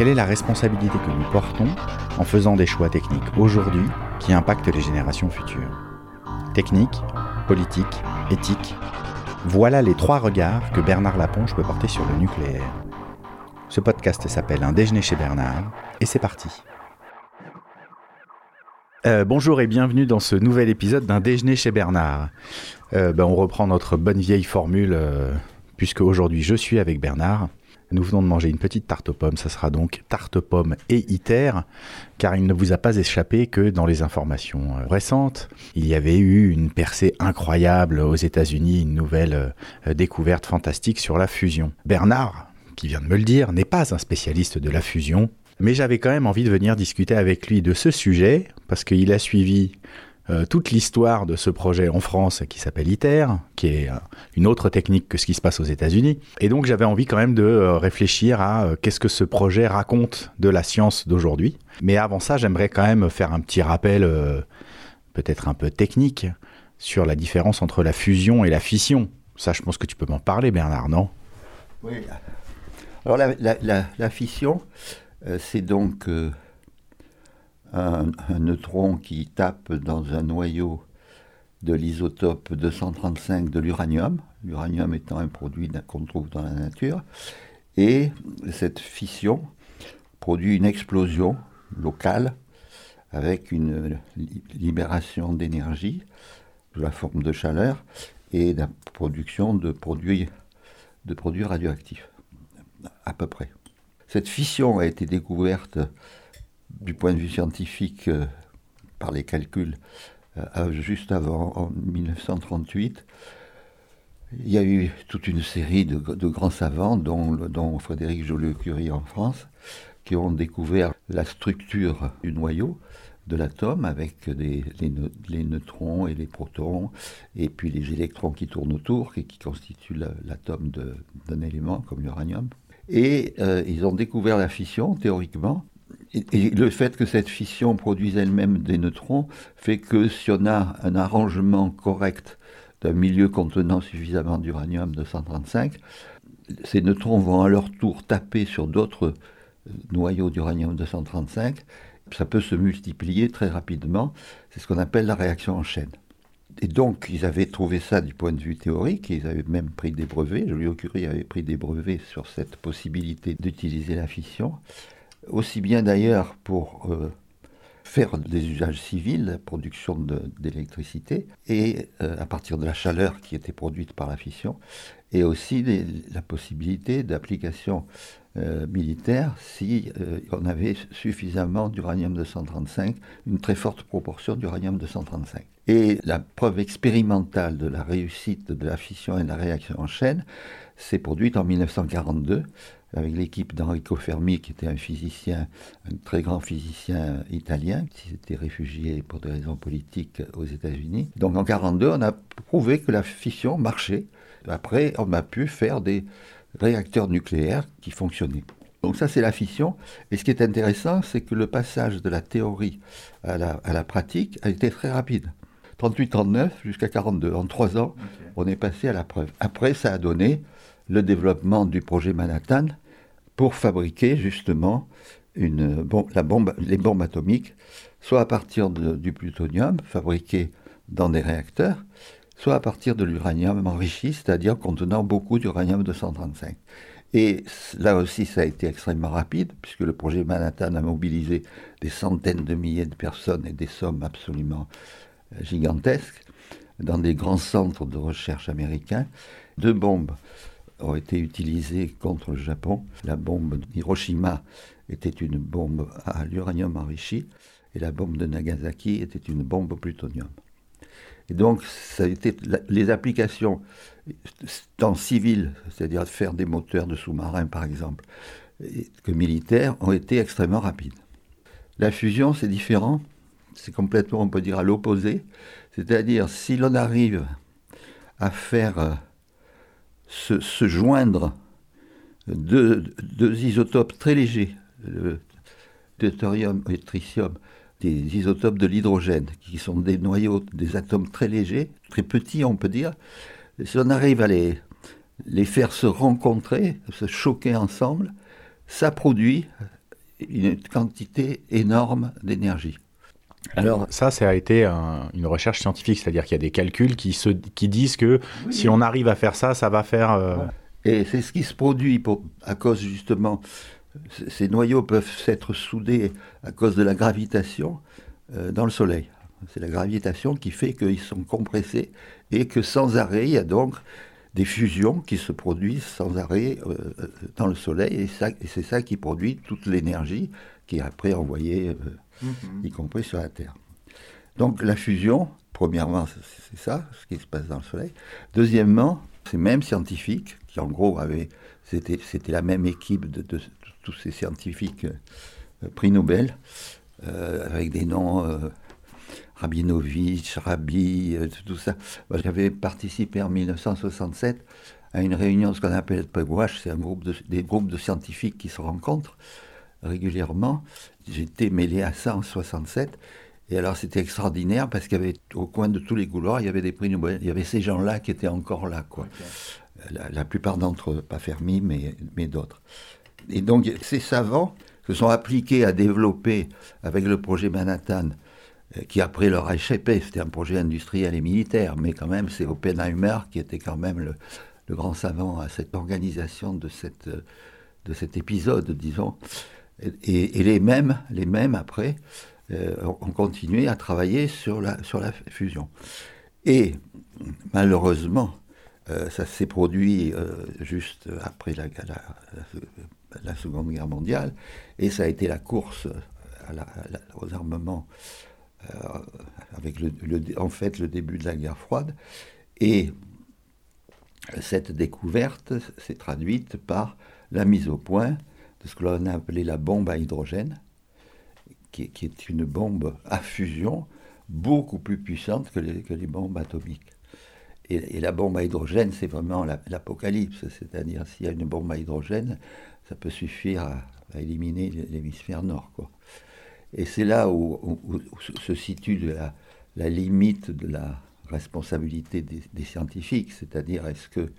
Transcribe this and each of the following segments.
Quelle est la responsabilité que nous portons en faisant des choix techniques aujourd'hui qui impactent les générations futures Technique, politique, éthique, voilà les trois regards que Bernard Laponche peut porter sur le nucléaire. Ce podcast s'appelle Un déjeuner chez Bernard et c'est parti. Euh, bonjour et bienvenue dans ce nouvel épisode d'un déjeuner chez Bernard. Euh, ben, on reprend notre bonne vieille formule euh, puisque aujourd'hui je suis avec Bernard. Nous venons de manger une petite tarte aux pommes, ça sera donc tarte pommes et ITER, car il ne vous a pas échappé que dans les informations euh, récentes, il y avait eu une percée incroyable aux États-Unis, une nouvelle euh, découverte fantastique sur la fusion. Bernard, qui vient de me le dire, n'est pas un spécialiste de la fusion, mais j'avais quand même envie de venir discuter avec lui de ce sujet, parce qu'il a suivi euh, toute l'histoire de ce projet en France qui s'appelle ITER, qui est euh, une autre technique que ce qui se passe aux États-Unis. Et donc j'avais envie quand même de euh, réfléchir à qu'est-ce que ce projet raconte de la science d'aujourd'hui. Mais avant ça, j'aimerais quand même faire un petit rappel, peut-être un peu technique, sur la différence entre la fusion et la fission. Ça, je pense que tu peux m'en parler, Bernard, non? Oui. Alors la, fission, c'est donc un, neutron qui tape dans un noyau de l'isotope 235 de l'uranium, l'uranium étant un produit qu'on trouve dans la nature, et cette fission produit une explosion locale avec une libération d'énergie sous la forme de chaleur et la production produits, de produits radioactifs, à peu près. Cette fission a été découverte du point de vue scientifique, euh, par les calculs, euh, juste avant, en 1938, il y a eu toute une série de, grands savants, dont, Frédéric Joliot-Curie en France, qui ont découvert la structure du noyau de l'atome avec les, neutrons et les protons, et puis les électrons qui tournent autour et qui constituent l'atome d'un élément comme l'uranium. Et euh, ils ont découvert la fission, théoriquement, et, le fait que cette fission produise elle-même des neutrons fait que si on a un arrangement correct d'un milieu contenant suffisamment d'uranium 235, ces neutrons vont à leur tour taper sur d'autres euh, noyaux d'uranium 235. Ça peut se multiplier très rapidement. C'est ce qu'on appelle la réaction en chaîne. Et donc, ils avaient trouvé ça du point de vue théorique, ils avaient même pris des brevets. Joliot-Curie avait pris des brevets sur cette possibilité d'utiliser la fission aussi bien d'ailleurs pour euh, faire des usages civils, la production d'électricité, et euh, à partir de la chaleur qui était produite par la fission, et aussi la possibilité d'application euh, militaire si on avait suffisamment d'uranium-235, une très forte proportion d'uranium-235. Et la preuve expérimentale de la réussite de la fission et de la réaction en chaîne s'est produite en 1942 avec l'équipe d'Enrico Fermi, qui était un physicien, un très grand physicien italien, qui s'était réfugié pour des raisons politiques aux États-Unis. Donc en 1942, on a prouvé que la fission marchait. Après, on a pu faire des réacteurs nucléaires qui fonctionnaient. Donc ça, c'est la fission. Et ce qui est intéressant, c'est que le passage de la théorie à la, pratique a été très rapide. 38-39 jusqu'à 42. En trois ans, on est passé à la preuve. Après, ça a donné le développement du projet Manhattan pour fabriquer justement les bombes atomiques, soit à partir du plutonium fabriqué dans des réacteurs, soit à partir de l'uranium enrichi, c'est-à-dire contenant beaucoup d'uranium 235. Et là aussi, ça a été extrêmement rapide, puisque le projet Manhattan a mobilisé des centaines de milliers de personnes et des sommes absolument euh, gigantesques dans des grands centres de recherche américains. Deux bombes ont été utilisées contre le Japon. La bombe d'Hiroshima était une bombe à l'uranium enrichi et la bombe de Nagasaki était une bombe au plutonium. Et donc, ça a été, les applications tant civiles, c'est-à-dire faire des moteurs de sous-marins par exemple, que militaires, ont été extrêmement rapides. La fusion, c'est différent. C'est complètement, on peut dire, à l'opposé. C'est-à-dire, si l'on arrive à faire se, joindre deux, isotopes très légers, le deutérium et tritium, des isotopes de l'hydrogène, qui sont des noyaux, des atomes très légers, très petits, on peut dire, si on arrive à les faire se rencontrer, se choquer ensemble, ça produit une quantité énorme d'énergie. Alors ça, ça a été une recherche scientifique, c'est-à-dire qu'il y a des calculs qui, se, qui disent que si on arrive à faire ça, ça va faire... Euh, Et c'est ce qui se produit pour, à cause justement... Ces noyaux peuvent s'être soudés à cause de la gravitation euh, dans le Soleil. C'est la gravitation qui fait qu'ils sont compressés et que sans arrêt, il y a donc des fusions qui se produisent sans arrêt euh, dans le Soleil, et, et c'est ça qui produit toute l'énergie qui est après envoyée Mhm. y compris sur la Terre. Donc la fusion, premièrement, c'est ça, ce qui se passe dans le Soleil. Deuxièmement, ces mêmes scientifiques, qui en gros avaient, c'était, la même équipe de, tous ces scientifiques euh, prix Nobel, euh, avec des noms euh, Rabinovich, Rabi, tout ça. J'avais participé en 1967 à une réunion, ce qu'on appelle le PEGWASH, c'est un groupe des groupes de scientifiques qui se rencontrent régulièrement. J'étais mêlé à ça en 67. Et alors c'était extraordinaire parce qu'il y avait au coin de tous les couloirs, il y avait des prix Nobel. Il y avait ces gens-là qui étaient encore là. Quoi. La, plupart d'entre eux, pas Fermi, mais, mais d'autres. Et donc ces savants se sont appliqués à développer avec le projet Manhattan, euh, qui après leur a échappé, c'était un projet industriel et militaire, mais quand même c'est Oppenheimer qui était quand même le, le grand savant à cette organisation de, cette, de cet épisode, disons. Et, les mêmes, les mêmes après, euh, ont continué à travailler sur la, sur la fusion. Et malheureusement, euh, ça s'est produit euh, juste après la, Seconde Guerre mondiale, et ça a été la course aux armements avec en fait le début de la guerre froide. Et cette découverte s'est traduite par la mise au point de ce que l'on a appelé la bombe à hydrogène, qui, est une bombe à fusion beaucoup plus puissante que les, bombes atomiques. Et, la bombe à hydrogène, c'est vraiment l'apocalypse, c'est-à-dire s'il y a une bombe à hydrogène, ça peut suffire à, éliminer l'hémisphère nord. Et c'est là où, se situe la, limite de la responsabilité des, scientifiques, c'est-à-dire est-ce que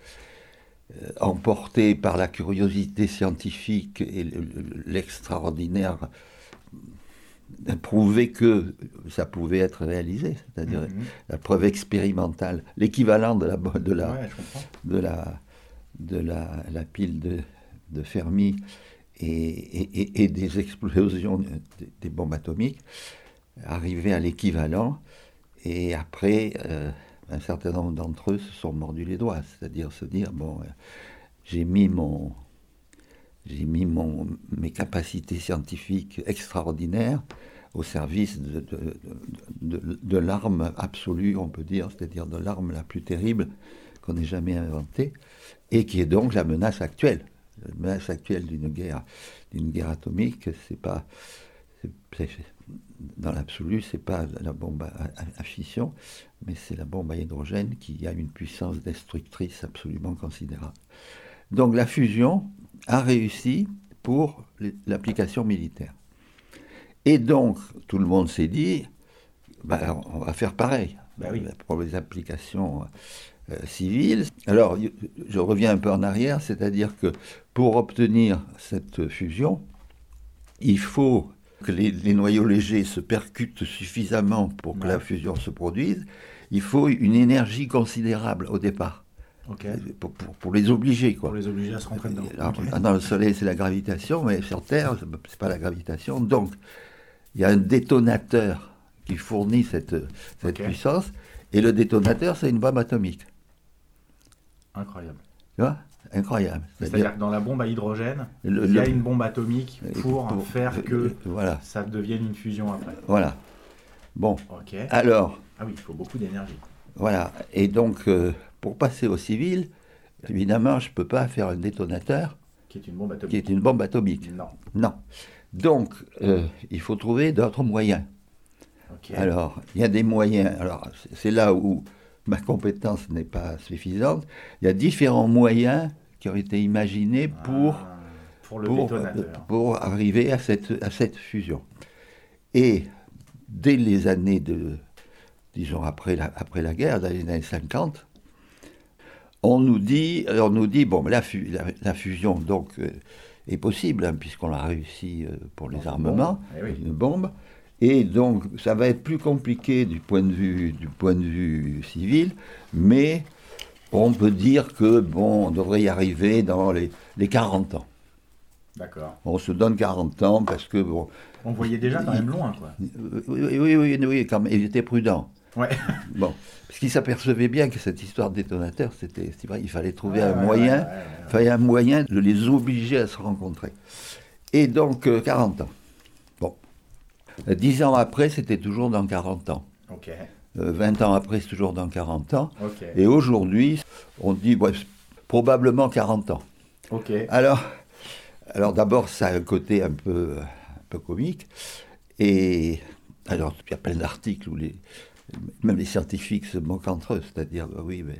emporté par la curiosité scientifique et l'extraordinaire, prouver que ça pouvait être réalisé, c'est-à-dire mhm. la preuve expérimentale, l'équivalent de la, de la, de la, de la, la pile de, de Fermi et, et, des explosions des, bombes atomiques, arriver à l'équivalent, et après, euh, un certain nombre d'entre eux se sont mordus les doigts, c'est-à-dire se dire bon, euh, j'ai mis mon j'ai mis mon, mes capacités scientifiques extraordinaires au service de, l'arme absolue, on peut dire, c'est-à-dire de l'arme la plus terrible qu'on ait jamais inventée, et qui est donc la menace actuelle. La menace actuelle d'une guerre, d'une guerre atomique, c'est pas, dans l'absolu, c'est pas la bombe à, fission, mais c'est la bombe à hydrogène qui a une puissance destructrice absolument considérable. Donc la fusion a réussi pour l'application militaire. Et donc, tout le monde s'est dit, bah, on va faire pareil bah pour les applications euh, civiles. Alors, je reviens un peu en arrière, c'est-à-dire que pour obtenir cette fusion, il faut que les, noyaux légers se percutent suffisamment pour que la fusion se produise, il faut une énergie considérable au départ. Pour, les obliger. Quoi. Pour les obliger à se rentrer dedans. Dans le Soleil, c'est la gravitation, mais sur Terre, ce n'est pas la gravitation. Donc, il y a un détonateur qui fournit cette, cette puissance, et le détonateur, c'est une bombe atomique. Incroyable. Tu vois? Incroyable. C'est-à-dire que dans la bombe à hydrogène, il y a une bombe atomique pour, faire que voilà. ça devienne une fusion après. Voilà. Bon. Alors. Ah oui, il faut beaucoup d'énergie. Voilà. Et donc, euh, pour passer au civil, évidemment, je ne peux pas faire un détonateur. Qui est une bombe atomique. Qui est une bombe atomique. Non. Non. Donc, euh, il faut trouver d'autres moyens. Ok. Alors, il y a des moyens. Alors, c'est là où ma compétence n'est pas suffisante. Il y a différents moyens qui ont été imaginés pour, Ah, pour le pour, arriver à cette, à cette fusion. Et dès les années de, disons après la, après la guerre, dans les années 50, on nous dit, on nous dit bon, la, la, la fusion donc euh, est possible hein, puisqu'on l'a réussi euh, pour les une armements, bombe. Eh une bombe. Et donc, ça va être plus compliqué du point de vue, du point de vue civil, mais on peut dire que, bon, on devrait y arriver dans les, les 40 ans. D'accord. On se donne 40 ans parce que, bon, On voyait déjà quand même loin, quoi. oui, oui, oui, oui, quand même, il était prudent. Ouais. Bon, parce qu'il s'apercevait bien que cette histoire de détonateur, c'était, c'est vrai, il fallait trouver Ouais, un ouais, moyen, ouais, fallait un moyen de les obliger à se rencontrer. Et donc, euh, 40 ans. Bon. Euh, 10 ans après, c'était toujours dans 40 ans. Ok. Euh, 20 ans après, c'est toujours dans 40 ans. Et aujourd'hui, on dit ouais, probablement 40 ans. Alors, alors d'abord, ça a un côté un peu, un peu comique. Et alors, il y a plein d'articles où les, même les scientifiques se moquent entre eux. C'est-à-dire, bah oui, mais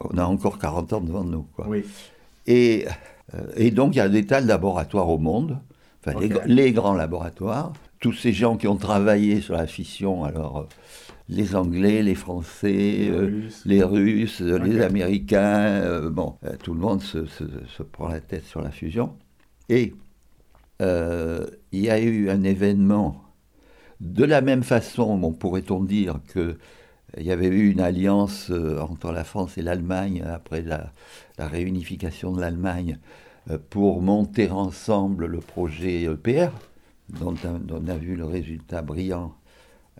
on a encore 40 ans devant nous. Quoi. Oui. Et, euh, et donc, il y a des tas de laboratoires au monde, enfin, les, Ok. les grands laboratoires. Tous ces gens qui ont travaillé sur la fission, alors euh, les Anglais, les Français, Les euh, Russes. les Russes, euh, les. Américains, bon, tout le monde se, se- se prend la tête sur la fusion. Et il y a eu un événement de la même façon, bon, pourrait-on dire que il y avait eu une alliance entre la France et l'Allemagne après la, la réunification de l'Allemagne pour monter ensemble le projet EPR, dont, on- dont on a vu le résultat brillant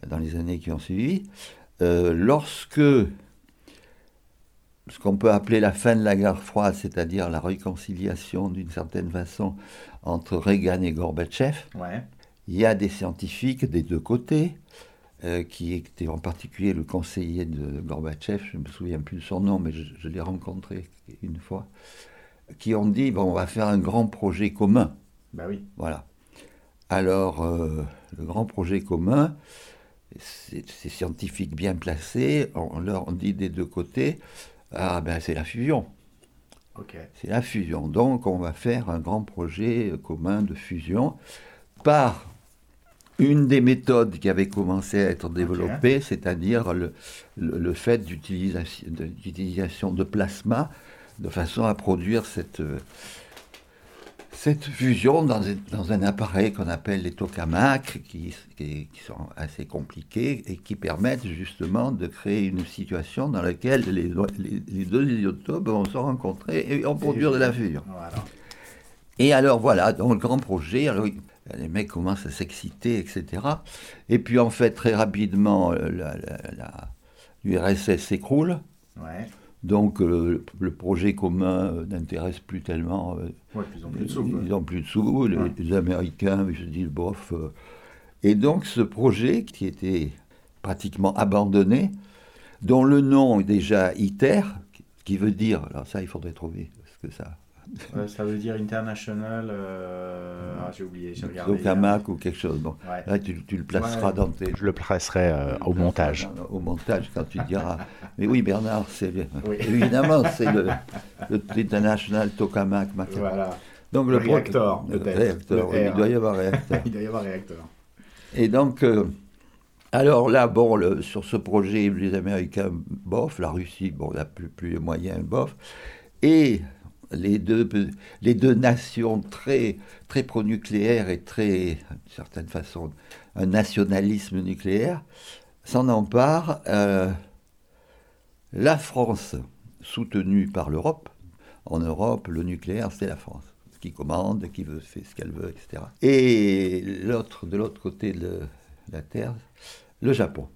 dans les années qui ont suivi. Euh, lorsque ce qu'on peut appeler la fin de la guerre froide, c'est-à-dire la réconciliation d'une certaine façon entre Reagan et Gorbatchev, Ouais. il y a des scientifiques des deux côtés, euh, qui étaient en particulier le conseiller de Gorbatchev, je ne me souviens plus de son nom, mais je, je l'ai rencontré une fois, qui ont dit, bon, on va faire un grand projet commun. Bah oui. Voilà. Alors, euh, le grand projet commun, ces scientifiques bien placés, on leur dit des deux côtés, ah ben c'est la fusion. C'est la fusion. Donc, on va faire un grand projet euh, commun de fusion par une des méthodes qui avait commencé à être développée, c'est-à-dire le, le- le fait d'utilisation de, d'utilisation de plasma de façon à produire cette, euh, cette fusion dans, un- dans un appareil qu'on appelle les tokamaks, qui, qui- qui sont assez compliqués et qui permettent justement de créer une situation dans laquelle les, les- les deux isotopes vont se rencontrer et vont produire de la fusion. Voilà. Et alors voilà, dans le grand projet, alors, les mecs commencent à s'exciter, etc. Et puis en fait, très rapidement, euh, la- la- la- l'URSS s'écroule. Ouais. Donc euh, le projet commun euh, n'intéresse plus tellement. euh, Ouais, ils ont plus de sous. ils n'ont plus de sous, les, Ouais. les Américains, ils se disent bof. Et donc ce projet qui était pratiquement abandonné, dont le nom est déjà ITER, qui veut dire, alors ça il faudrait trouver, parce que ça, Ouais, ça veut dire international. euh, Ah, j'ai oublié. J'ai regardé. Tokamak ou quelque chose. Bon, Ouais. là tu, tu le placeras Ouais. dans tes... Je le placerai euh, au montage. Au montage, quand tu diras. Mais oui, Bernard, c'est le- Oui. évidemment, c'est le, le International Tokamak. Voilà. Donc le pro- Réacteur, le peut-être. réacteur, Le oui, R. il doit y avoir réacteur. Il doit y avoir réacteur. Et donc, euh, alors là, bon, le- sur ce projet, les Américains, bof, la Russie, bon, n'a plus, plus les moyens, bof. Et les deux, les deux nations très, très pro-nucléaires et très, d'une certaine façon, un nationalisme nucléaire, s'en emparent. euh, la France, soutenue par l'Europe, en Europe, le nucléaire, c'est la France qui commande, qui veut, fait ce qu'elle veut, etc. Et l'autre, de l'autre côté de la Terre, le Japon,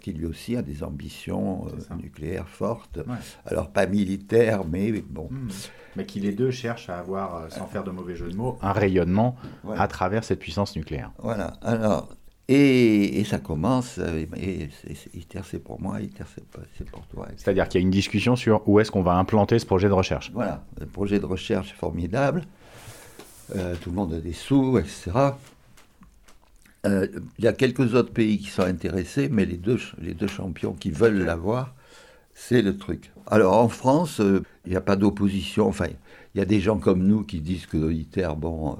Qui lui aussi a des ambitions euh, nucléaires fortes. Ouais. Alors pas militaires, mais bon. Hmm. Mais qui les deux cherchent à avoir, euh, sans faire de mauvais jeu de mots, un rayonnement Voilà. à travers cette puissance nucléaire. Voilà. Alors, et, et ça commence, euh, et ITER c'est pour moi, ITER c'est pour toi. C'est-à-dire qu'il y a une discussion sur où est-ce qu'on va implanter ce projet de recherche. Voilà, le projet de recherche formidable. Euh, tout le monde a des sous, etc. Euh, il y a quelques autres pays qui sont intéressés, mais les deux, les deux champions qui veulent l'avoir, c'est le truc. Alors en France, euh, il n'y a pas d'opposition. Enfin, il y a des gens comme nous qui disent que ITER, bon,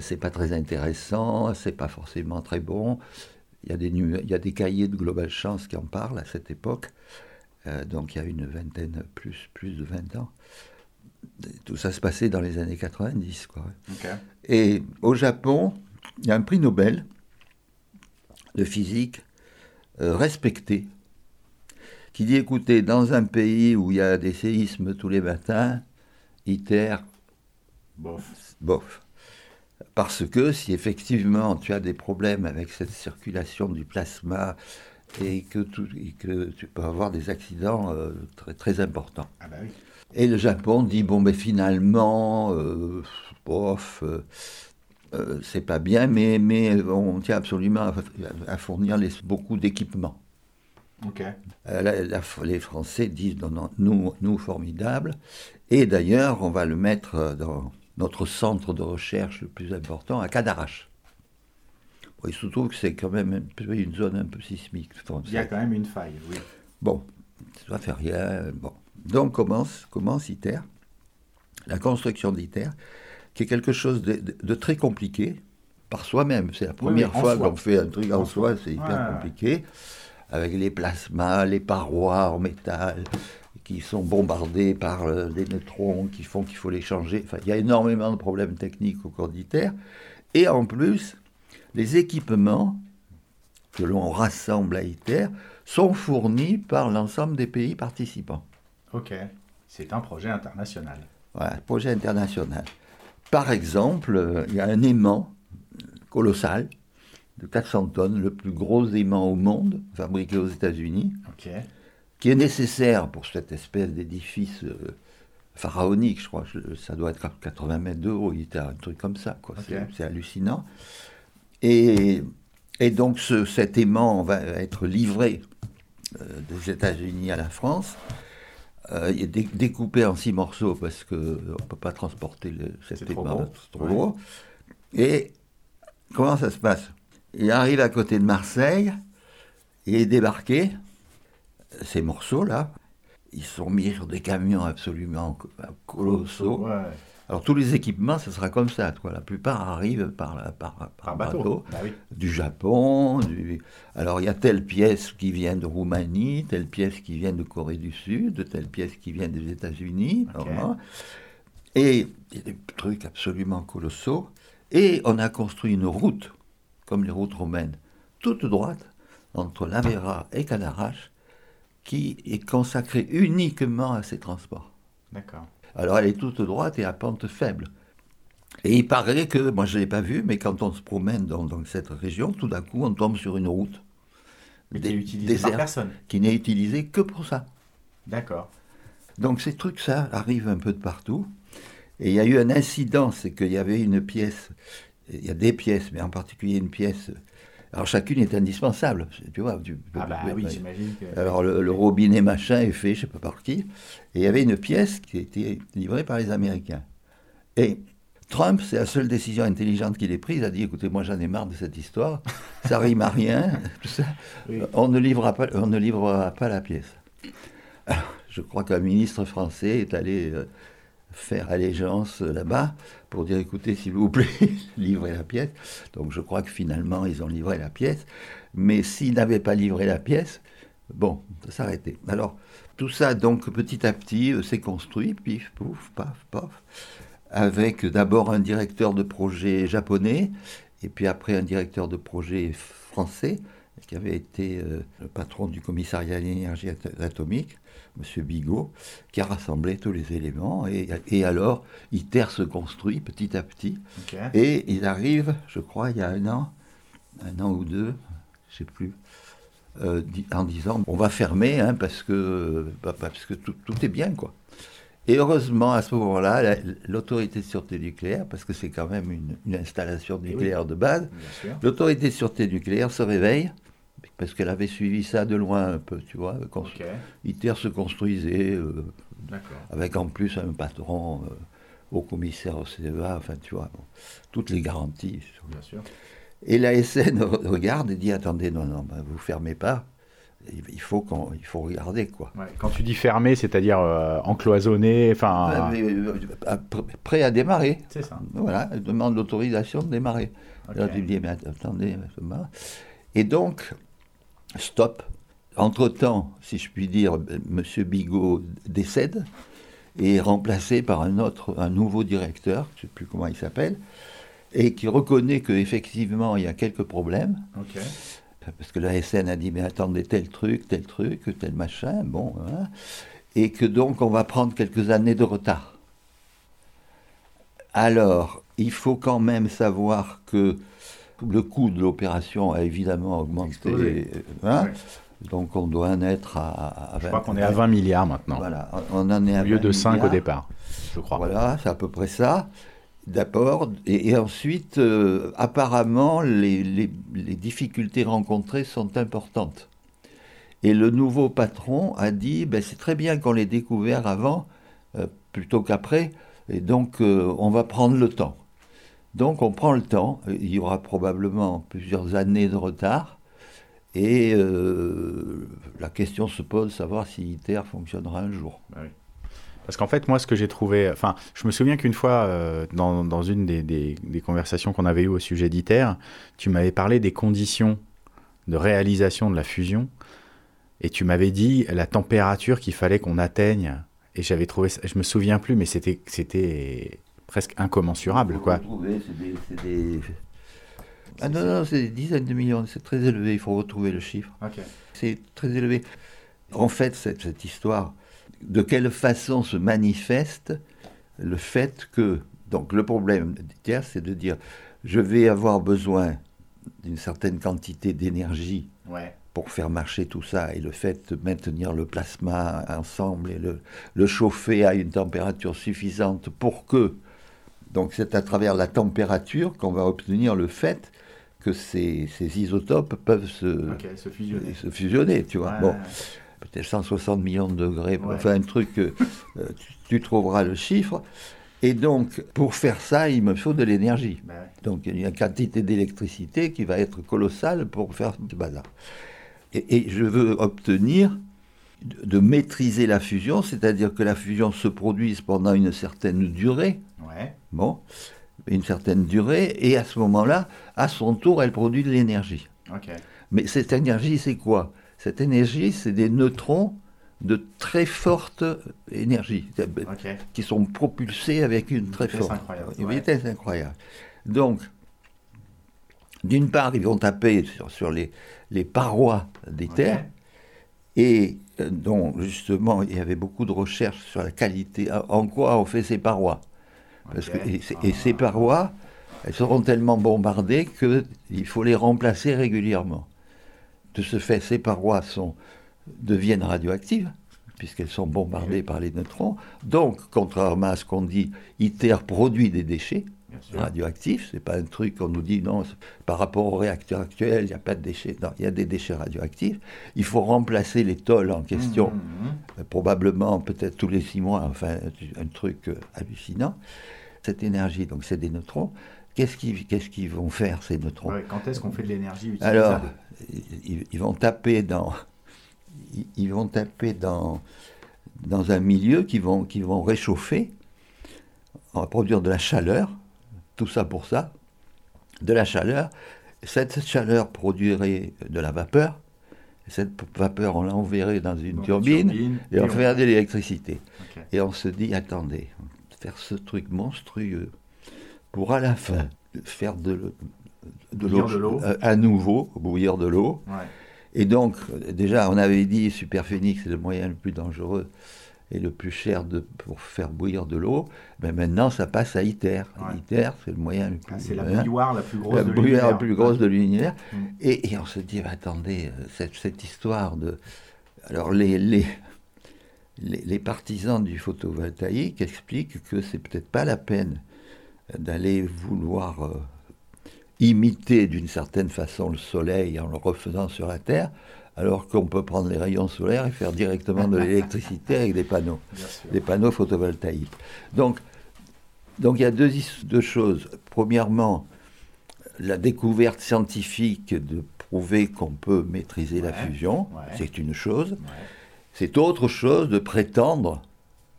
c'est pas très intéressant, c'est pas forcément très bon. Il y, a des, il y a des cahiers de Global Chance qui en parlent à cette époque. donc il y a une vingtaine, plus, plus de 20 ans tout ça se passait dans les années 90. Quoi. Et au Japon, il y a un prix Nobel de physique euh, respecté qui dit écoutez, dans un pays où il y a des séismes tous les matins, ITER, bof. bof. Parce que si effectivement tu as des problèmes avec cette circulation du plasma et que, que tu peux avoir des accidents euh, très, très importants. Ah bah oui. Et le Japon dit bon, mais finalement, euh, bof, euh, euh, c'est pas bien, mais, mais on tient absolument à, fournir les, beaucoup d'équipements. les Français disent non, nous, nous formidable. Et d'ailleurs, on va le mettre dans notre centre de recherche le plus important à Cadarache. il se trouve que c'est quand même une zone un peu sismique. Il y a quand même une faille, oui. Bon, ça ne fait rien. Bon. Donc commence, commence ITER, la construction d'ITER, qui est quelque chose de, très compliqué par soi-même. C'est la première fois qu'on fait un truc en, soi, c'est hyper compliqué, avec les plasmas, les parois en métal qui sont bombardées par euh, des neutrons qui font qu'il faut les changer. Enfin, il y a énormément de problèmes techniques au cours d'ITER. Et en plus, les équipements que l'on rassemble à ITER sont fournis par l'ensemble des pays participants. Ok, c'est un projet international. Voilà, projet international. Par exemple, euh, il y a un aimant colossal de 400 tonnes, le plus gros aimant au monde, fabriqué aux États-Unis, qui est nécessaire pour cette espèce d'édifice euh, pharaonique, je crois. Ça doit être 80 mètres de haut, il était un truc comme ça, quoi. C'est hallucinant. Et, et donc cet aimant va être livré euh, des États-Unis à la France euh, il est découpé en six morceaux parce qu'on ne peut pas transporter le, cet aimant, c'est trop gros. Et comment ça se passe? Il arrive à côté de Marseille, il est débarqué, ces morceaux-là, ils sont mis sur des camions absolument colossaux. Alors tous les équipements, ce sera comme ça. Quoi. La plupart arrivent par, par, bateau, bah du Japon. Alors il y a telle pièce qui vient de Roumanie, telle pièce qui vient de Corée du Sud, telle pièce qui vient des États-Unis. Et il y a des trucs absolument colossaux. Et on a construit une route, comme les routes romaines, toute droite, entre Lavera et Cadarache, qui est consacrée uniquement à ces transports. D'accord. Alors elle est toute droite et à pente faible. Et il paraît que, moi je ne l'ai pas vu, mais quand on se promène dans, cette région, tout d'un coup on tombe sur une route. Mais qui n'est utilisée par personne. Qui n'est utilisée que pour ça. D'accord. Donc ces trucs, ça arrive un peu de partout. Et il y a eu un incident, c'est qu'il y avait une pièce, il y a des pièces, mais en particulier une pièce alors chacune est indispensable, tu vois. ah bah oui, j'imagine que... Alors le, robinet machin est fait, je ne sais pas par qui. Et il y avait une pièce qui était livrée par les Américains. Et Trump, c'est la seule décision intelligente qu'il ait prise, il a dit, écoutez, moi j'en ai marre de cette histoire, ça rime à rien, tout ça. On, ne livrera pas, on ne livrera pas la pièce. Alors, je crois qu'un ministre français est allé... Euh, faire allégeance là-bas pour dire écoutez, s'il vous plaît, livrez la pièce. Donc je crois que finalement, ils ont livré la pièce. Mais s'ils n'avaient pas livré la pièce, bon, ça s'arrêtait. Alors, tout ça, donc, petit à petit, euh, s'est construit, pif, pouf, paf, paf, avec d'abord un directeur de projet japonais, et puis après un directeur de projet français, qui avait été euh, le patron du commissariat à l'énergie atomique, M. Bigot, qui a rassemblé tous les éléments. Et, et alors, ITER se construit petit à petit. Et il arrive, je crois, il y a un an, un an ou deux, je ne sais plus, euh, en disant on va fermer hein, parce que, bah, parce que tout, est bien. quoi. Et heureusement, à ce moment-là, l'autorité de sûreté nucléaire, parce que c'est quand même une, installation eh nucléaire de base, l'autorité de sûreté nucléaire se réveille parce qu'elle avait suivi ça de loin un peu, tu vois. ITER se construisait, euh, avec en plus un patron, euh, au commissaire au CEA, enfin tu vois, toutes les garanties. Bien sûr. Et la SN regarde et dit attendez, non, non, ben, vous fermez pas. Il faut, il faut regarder quoi. Quand tu dis fermé, c'est-à-dire euh, encloisonné, enfin. Ben, prêt à démarrer. C'est ça. Voilà, elle demande l'autorisation de démarrer. Là, tu dis mais attendez, et donc stop. Entre-temps, si je puis dire, M. Bigot décède et est remplacé par un autre, un nouveau directeur, je ne sais plus comment il s'appelle, et qui reconnaît qu'effectivement il y a quelques problèmes. Parce que la SN a dit, mais attendez, tel truc, tel truc, tel machin, bon, hein, et que donc on va prendre quelques années de retard. Alors, il faut quand même savoir que le coût de l'opération a évidemment augmenté. Hein. Donc on doit en être à, Je crois qu'on est à 20 milliards maintenant. Voilà, on en est à Au lieu de 5 au départ, je crois. Voilà, c'est à peu près ça. D'abord, et, ensuite, euh, apparemment, les, difficultés rencontrées sont importantes. Et le nouveau patron a dit, ben, c'est très bien qu'on l'ait découvert avant, euh, plutôt qu'après, et donc euh, on va prendre le temps. Donc on prend le temps, il y aura probablement plusieurs années de retard, et euh, la question se pose de savoir si ITER fonctionnera un jour. Bah Parce qu'en fait, moi, ce que j'ai trouvé. Enfin, je me souviens qu'une fois, euh, dans, une des, des, conversations qu'on avait eues au sujet d'ITER, tu m'avais parlé des conditions de réalisation de la fusion. Et tu m'avais dit la température qu'il fallait qu'on atteigne. Et j'avais trouvé. Je me souviens plus, mais c'était presque incommensurable. Quoi. C'est des, ah non, non, c'est des dizaines de millions, c'est très élevé, il faut retrouver le chiffre. C'est très élevé. En fait, cette, cette, histoire, de quelle façon se manifeste le fait que, donc le problème tiers, c'est de dire, je vais avoir besoin d'une certaine quantité d'énergie pour faire marcher tout ça, et le fait de maintenir le plasma ensemble et le, le chauffer à une température suffisante pour que donc c'est à travers la température qu'on va obtenir le fait que ces, isotopes peuvent se, fusionner. tu vois. bon, peut-être 160 millions de degrés, enfin un truc, euh, tu, trouveras le chiffre. Et donc, pour faire ça, il me faut de l'énergie. Ben donc, il y a une quantité d'électricité qui va être colossale pour faire ce bazar. Et, et je veux obtenir de maîtriser la fusion, c'est-à-dire que la fusion se produise pendant une certaine durée. Ouais. Bon, une certaine durée, et à ce moment-là, à son tour, elle produit de l'énergie. Mais cette énergie, c'est quoi? Cette énergie, c'est des neutrons de très forte énergie, qui sont propulsés avec une, très forte une vitesse incroyable. Donc, d'une part, ils vont taper sur, les, les, parois des terres, et dont justement il y avait beaucoup de recherches sur la qualité, en quoi on fait ces parois et, ces parois, elles seront tellement bombardées qu'il faut les remplacer régulièrement. De ce fait, ces parois sont, deviennent radioactives, puisqu'elles sont bombardées par les neutrons. Donc, contrairement à ce qu'on dit, ITER produit des déchets radioactifs. Ce n'est pas un truc qu'on nous dit, non, par rapport au réacteur actuel, il n'y a pas de déchets. Non, il y a des déchets radioactifs. Il faut remplacer les tôles en question, mmh, mmh, mmh. Euh, probablement peut-être tous les six mois, enfin, un truc euh, hallucinant cette énergie, donc c'est des neutrons, qu'est-ce qu'ils vont faire ces neutrons? Quand est-ce qu'on fait de l'énergie utilisable? Alors, ils, vont taper dans, ils, vont taper dans, dans un milieu qui vont, qui vont réchauffer, on va produire de la chaleur, tout ça pour ça, de la chaleur. Cette chaleur produirait de la vapeur. Cette vapeur, on l'enverrait dans une turbine, et on, ferait de l'électricité. Et on se dit, attendez, faire ce truc monstrueux pour à la fin faire de, l'eau à, nouveau, bouillir de l'eau. Et donc, déjà, on avait dit Super Phoenix est le moyen le plus dangereux et le plus cher de, pour faire bouillir de l'eau. Mais maintenant, ça passe à ITER. ITER, c'est le moyen le plus. Ah, c'est la bouilloire la plus grosse de l'univers. La plus grosse de l'univers. Mm. Et, on se dit, attendez, euh, cette, cette, histoire de. Alors, les, les, les, partisans du photovoltaïque expliquent que c'est peut-être pas la peine d'aller vouloir euh, imiter d'une certaine façon le soleil en le refaisant sur la Terre, alors qu'on peut prendre les rayons solaires et faire directement de l'électricité avec des panneaux, des panneaux photovoltaïques. Donc, Donc il y a deux, deux choses. Premièrement, la découverte scientifique de prouver qu'on peut maîtriser la fusion, c'est une chose. C'est autre chose de prétendre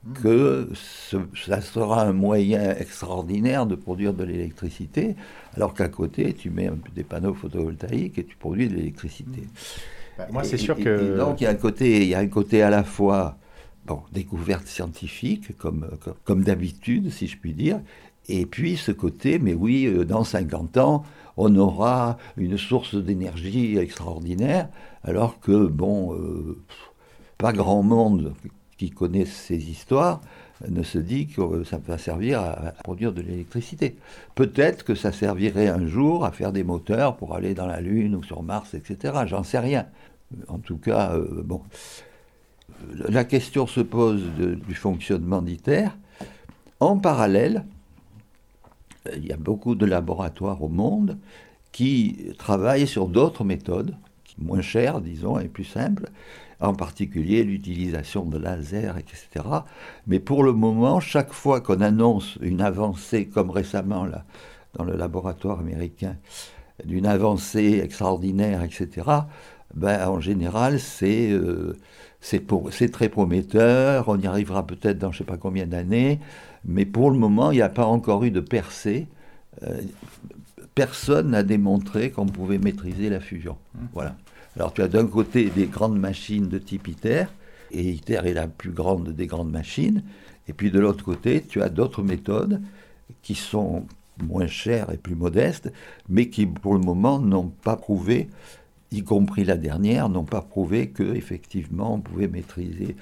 hmm. que ça sera un moyen extraordinaire de produire de l'électricité, alors qu'à côté, tu mets des panneaux photovoltaïques et tu produis de l'électricité. Hmm. Bah, moi, c'est sûr que. donc, il y, a un côté, il y a un côté à la fois bon, découverte scientifique, comme, comme, comme d'habitude, si je puis dire, et puis ce côté, mais oui, euh, dans 50 ans, on aura une source d'énergie extraordinaire, alors que, bon, euh, pas grand monde qui connaît ces histoires ne se dit que ça va servir à produire de l'électricité. Peut-être que ça servirait un jour à faire des moteurs pour aller dans la Lune ou sur Mars, etc. J'en sais rien. En tout cas, euh, bon. La question se pose du fonctionnement d'ITER. En parallèle, il y a beaucoup de laboratoires au monde qui travaillent sur d'autres méthodes, moins chères, disons, et plus simples, en particulier l'utilisation de laser, etc. Mais pour le moment, chaque fois qu'on annonce une avancée, comme récemment là, dans le laboratoire américain, d'une avancée extraordinaire, etc., ben, en général, c'est euh, c'est très prometteur, on y arrivera peut-être dans je ne sais pas combien d'années, mais pour le moment, il n'y a pas encore eu de percée. Euh, personne n'a démontré qu'on pouvait maîtriser la fusion. Mmh. Voilà. Alors tu as d'un côté des grandes machines de type ITER, et ITER est la plus grande des grandes machines, et puis de l'autre côté, tu as d'autres méthodes qui sont moins chères et plus modestes, mais qui pour le moment n'ont pas prouvé, y compris la dernière, n'ont pas prouvé qu'effectivement on pouvait maîtriser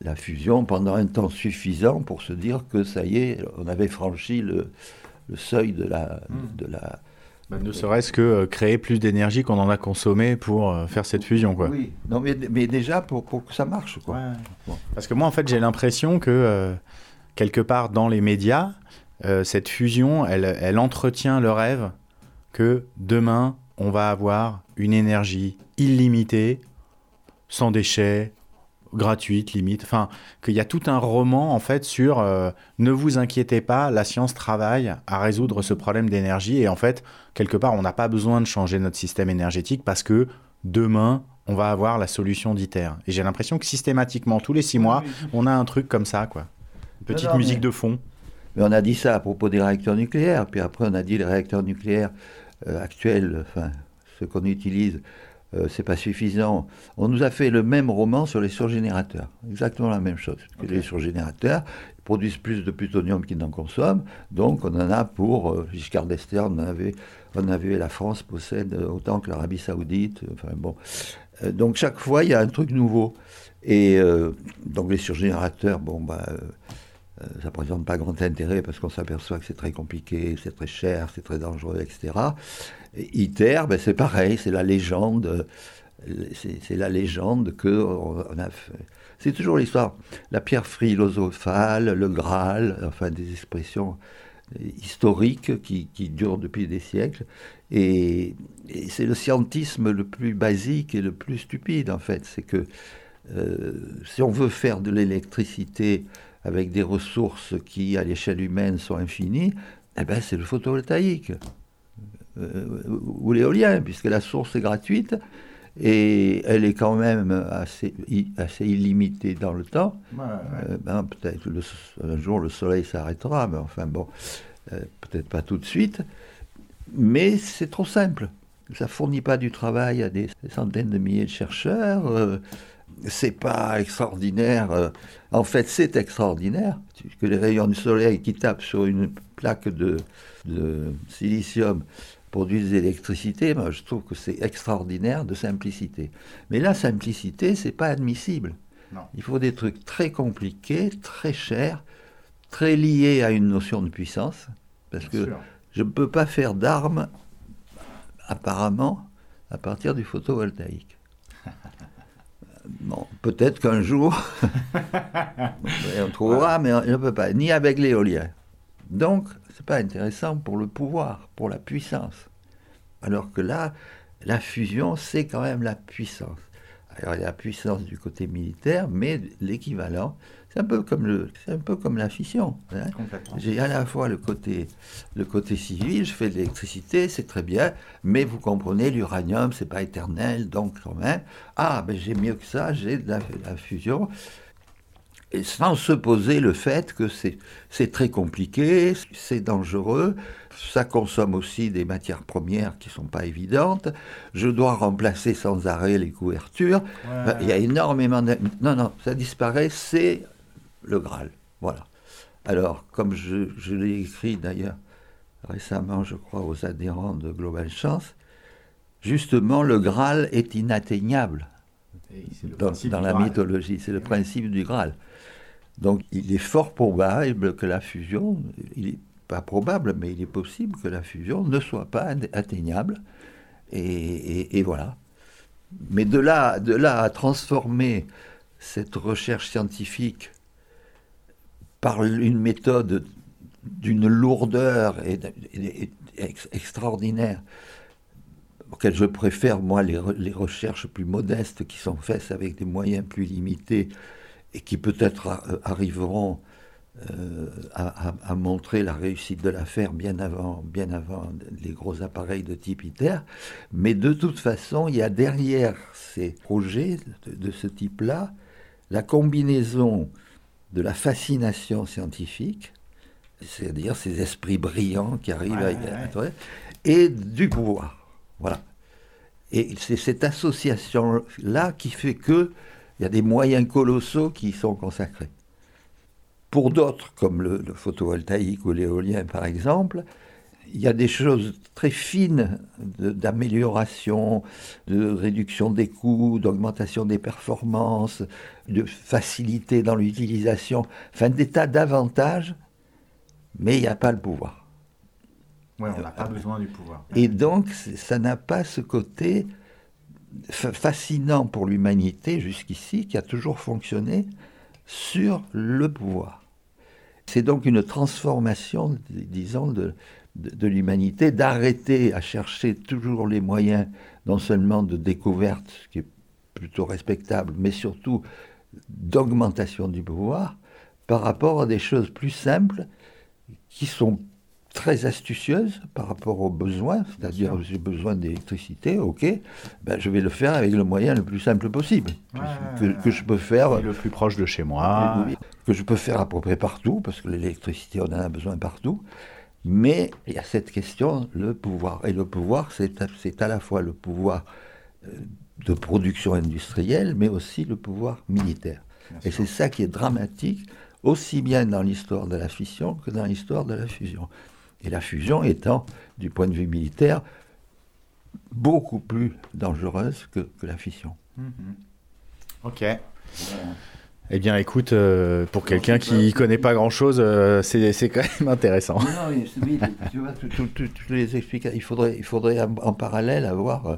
la fusion pendant un temps suffisant pour se dire que ça y est, on avait franchi le, seuil de la, hmm. de la, ne serait-ce que euh, créer plus d'énergie qu'on en a consommé pour euh, faire cette fusion. Quoi. Oui, non, mais, mais déjà pour, pour, que ça marche. Quoi. Parce que moi, en fait, j'ai l'impression que euh, quelque part dans les médias, cette fusion, elle, elle entretient le rêve que demain, on va avoir une énergie illimitée, sans déchets, gratuite limite. Enfin, qu'il y a tout un roman en fait sur euh, ne vous inquiétez pas, la science travaille à résoudre ce problème d'énergie et en fait quelque part on n'a pas besoin de changer notre système énergétique parce que demain on va avoir la solution d'ITER. Et j'ai l'impression que systématiquement tous les six mois on a un truc comme ça quoi, petite musique de fond. Mais on a dit ça à propos des réacteurs nucléaires, puis après on a dit les réacteurs nucléaires euh, actuels, enfin ceux qu'on utilise euh, c'est pas suffisant. On nous a fait le même roman sur les surgénérateurs, exactement la même chose. Les surgénérateurs produisent plus de plutonium qu'ils n'en consomment, donc on en a pour, euh, Giscard d'Estaing, on avait, on avait, la France possède autant que l'Arabie Saoudite, enfin bon. Euh, donc chaque fois, il y a un truc nouveau. Et donc les surgénérateurs, bon, bah, ça ne présente pas grand intérêt parce qu'on s'aperçoit que c'est très compliqué, c'est très cher, c'est très dangereux, etc. ITER, ben c'est pareil, c'est la légende. C'est la légende que on a fait. C'est toujours l'histoire. La pierre philosophale, le Graal, enfin des expressions historiques qui, durent depuis des siècles. Et, c'est le scientisme le plus basique et le plus stupide, en fait. C'est que euh, si on veut faire de l'électricité avec des ressources qui, à l'échelle humaine, sont infinies, eh ben, c'est le photovoltaïque. Euh, ou l'éolien, puisque la source est gratuite et elle est quand même assez, assez illimitée dans le temps. Euh, ben, peut-être un jour le soleil s'arrêtera, mais enfin bon, euh, peut-être pas tout de suite. Mais c'est trop simple. Ça fournit pas du travail à des, centaines de milliers de chercheurs. C'est pas extraordinaire. en fait, c'est extraordinaire que les rayons du soleil qui tapent sur une plaque de, de silicium produisent l'électricité, moi je trouve que c'est extraordinaire de simplicité. Mais la simplicité, c'est pas admissible. Il faut des trucs très compliqués, très chers, très liés à une notion de puissance, parce que je ne peux pas faire d'armes, apparemment, à partir du photovoltaïque. Bon, peut-être qu'un jour, on trouvera, mais on ne peut pas, ni avec l'éolien. Donc, c'est pas intéressant pour le pouvoir, pour la puissance. Alors que là, la fusion, c'est quand même la puissance. Alors, il y a la puissance du côté militaire, mais l'équivalent, c'est un peu comme le, c'est un peu comme la fission. hein. J'ai à la fois le côté, le côté civil, je fais de l'électricité, c'est très bien, mais vous comprenez, l'uranium, c'est pas éternel, donc quand même, ah, ben j'ai mieux que ça, j'ai de la, la fusion. Et sans se poser le fait que c'est, très compliqué, c'est dangereux, ça consomme aussi des matières premières qui sont pas évidentes, je dois remplacer sans arrêt les couvertures, il y a énormément de... Non, non, ça disparaît, c'est le Graal. Voilà. Alors, comme je, je l'ai écrit d'ailleurs récemment, je crois, aux adhérents de Global Chance, justement, le Graal est inatteignable dans, dans la mythologie. C'est le principe du Graal. Donc, il est fort probable que la fusion, il est pas probable, mais il est possible que la fusion ne soit pas atteignable. Et, voilà. Mais de là, de là à transformer cette recherche scientifique par une méthode d'une lourdeur et, extraordinaire, auquel je préfère, moi, les recherches plus modestes qui sont faites avec des moyens plus limités et qui peut-être euh, arriveront euh, à, à- à montrer la réussite de l'affaire bien avant, bien avant les gros appareils de type ITER. Mais de toute façon, il y a derrière ces projets de, de ce type-là la combinaison de la fascination scientifique, c'est-à-dire ces esprits brillants qui arrivent Ouais, à, ouais. et du pouvoir. Voilà. Et c'est cette association-là qui fait que il y a des moyens colossaux qui y sont consacrés. Pour d'autres, comme le, le photovoltaïque ou l'éolien par exemple, il y a des choses très fines d'amélioration, de, réduction des coûts, d'augmentation des performances, de facilité dans l'utilisation, enfin des tas d'avantages, mais il n'y a pas le pouvoir. Ouais, on n'a pas besoin du pouvoir. Et donc, ça n'a pas ce côté fascinant pour l'humanité jusqu'ici, qui a toujours fonctionné sur le pouvoir. C'est donc une transformation, disons, de, de, de l'humanité, d'arrêter à chercher toujours les moyens, non seulement de découverte, ce qui est plutôt respectable, mais surtout d'augmentation du pouvoir, par rapport à des choses plus simples qui sont très astucieuses par rapport aux besoins, c'est-à-dire j'ai besoin d'électricité, ok, ben, je vais le faire avec le moyen le plus simple possible, Ouais, que, je peux faire le plus proche de chez moi. que je peux faire à peu près partout, parce que l'électricité, on en a besoin partout. Mais il y a cette question, le pouvoir. Et le pouvoir, c'est à, c'est à la fois le pouvoir euh, de production industrielle, mais aussi le pouvoir militaire. Et c'est ça qui est dramatique, aussi bien dans l'histoire de la fission que dans l'histoire de la fusion. Et la fusion étant, du point de vue militaire, beaucoup plus dangereuse que, que la fission. Ok. Eh bien, écoute, euh, pour quelqu'un qui connaît pas grand-chose, euh, c'est quand même intéressant. Non, oui, tu vois, tout- tout- tout- toutes les explications. Il faudrait, il faudrait en, parallèle avoir euh,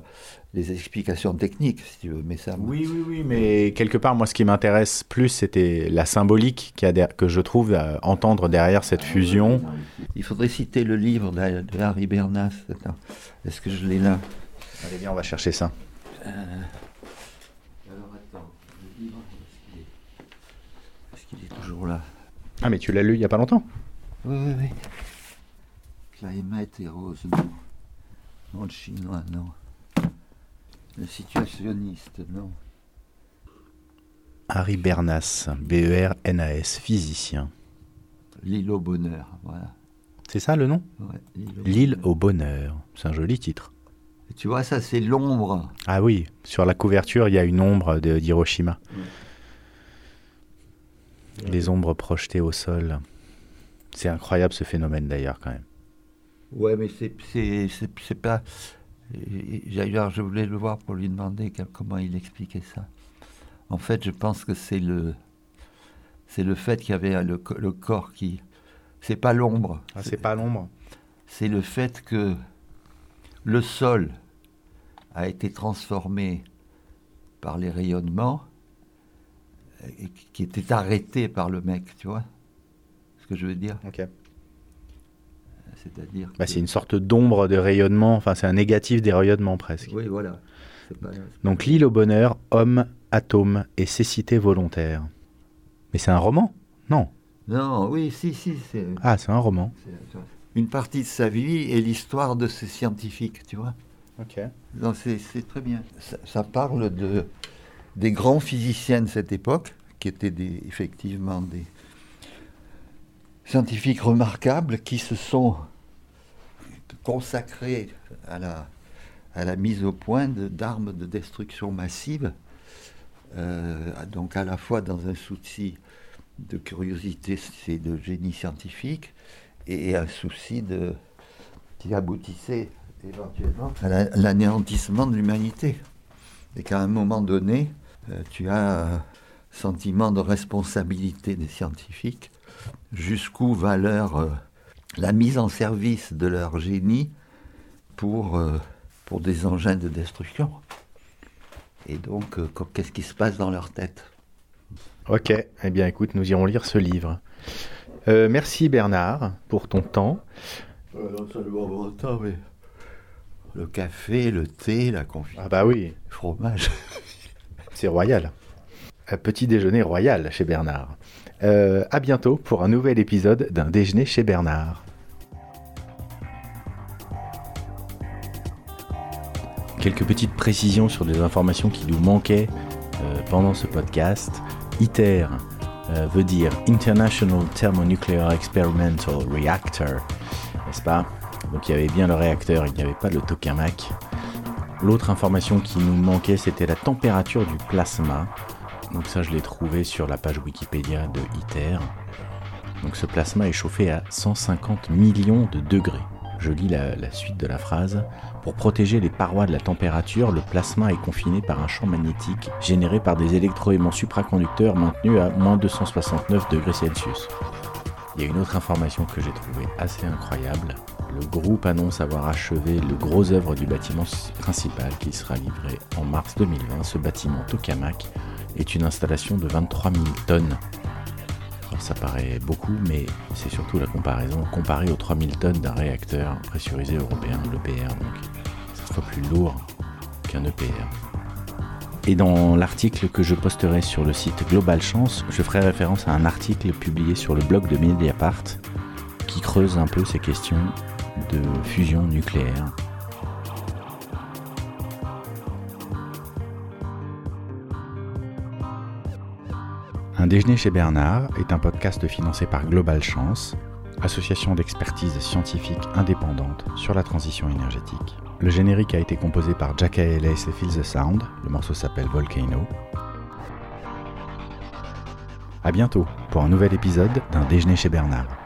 les explications techniques, si tu veux. Mais ça, Oui, oui, oui, mais quelque part, moi, ce qui m'intéresse plus, c'était la symbolique a que je trouve à entendre derrière cette fusion. Il faudrait citer le livre de, Harry Bernas. Est-ce que je l'ai là? Allez, bien, on va chercher ça attends, le livre, est-ce qu'il est, qu'il est toujours là Ah, mais tu l'as lu il y a pas longtemps Oui, oui, oui. Climate et rose, non. Non, le chinois, non. Le situationniste, non. Harry Bernas, B-E-R-N-A-S, physicien. L'île au bonheur, voilà. C'est ça le nom? Ouais, l'île au bonheur. au bonheur. C'est un joli titre. Et Tu vois, ça, c'est l'ombre. Ah oui, sur la couverture, il y a une ombre de- Les ombres projetées au sol. C'est incroyable ce phénomène d'ailleurs quand même. Ouais, mais c'est c'est c'est c'est pas. D'ailleurs, je voulais le voir pour lui demander comment il expliquait ça. En fait, je pense que c'est le c'est le fait qu'il y avait le, le corps qui. C'est pas l'ombre. Ah, c'est pas l'ombre c'est le fait que le sol a été transformé par les rayonnements et qui- était arrêté par le mec, tu vois ce que je veux dire Ok. C'est-à-dire Bah, que- c'est une sorte d'ombre de rayonnement, enfin c'est un négatif des rayonnements presque. Oui, voilà. Donc l'île au bonheur, homme, atome et cécité volontaire. Mais c'est un roman? Non. Non, oui, si, si. Ah, c'est un roman. Une partie de sa vie et l'histoire de ces scientifiques, tu vois. Ok. C'est très bien. Ça, parle de, des grands physiciens de cette époque, qui étaient effectivement des scientifiques remarquables qui se sont consacrés à la, mise au point d'armes de, destruction massive, euh, donc à la fois dans un souci de curiosité et de génie scientifique, et un souci de, qui aboutissait éventuellement à l'anéantissement de l'humanité. Et qu'à un moment donné, tu as un sentiment de responsabilité des scientifiques, jusqu'où va leur, euh, la mise en service de leur génie pour, euh, pour des engins de destruction. Et donc, qu'est-ce qui se passe dans leur tête? Ok, eh bien écoute, nous irons lire ce livre. merci Bernard pour ton temps. non seulement mon temps, mais le café, le thé, la confiture. Ah bah oui. Le fromage. C'est royal. Un petit déjeuner royal chez Bernard. Euh, à bientôt pour un nouvel épisode d'un déjeuner chez Bernard. Quelques petites précisions sur des informations qui nous manquaient euh, pendant ce podcast. ITER euh, veut dire International Thermonuclear Experimental Reactor, n'est-ce pas? Donc il y avait bien le réacteur, il n'y avait pas le tokamak. L'autre information qui nous manquait, c'était la température du plasma. Donc ça, je l'ai trouvé sur la page Wikipédia de ITER. Donc ce plasma est chauffé à 150 millions de degrés. Je lis la, suite de la phrase. Pour protéger les parois de la température, le plasma est confiné par un champ magnétique généré par des électroaimants supraconducteurs maintenus à moins 269 degrés Celsius. Il y a une autre information que j'ai trouvée assez incroyable. Le groupe annonce avoir achevé le gros œuvre du bâtiment principal qui sera livré en mars 2020. Ce bâtiment Tokamak est une installation de 23 000 tonnes. Alors ça paraît beaucoup, mais c'est surtout la comparaison comparée aux 000 tonnes d'un réacteur pressurisé européen, l'EPR, donc ça fois plus lourd qu'un EPR. Et dans l'article que je posterai sur le site Global Chance, je ferai référence à un article publié sur le blog de Mediapart qui creuse un peu ces questions de fusion nucléaire. Un déjeuner chez Bernard est un podcast financé par Global Chance, association d'expertise scientifique indépendante sur la transition énergétique. Le générique a été composé par Jack Ellis et Feel the Sound. Le morceau s'appelle Volcano. A bientôt pour un nouvel épisode d'un déjeuner chez Bernard.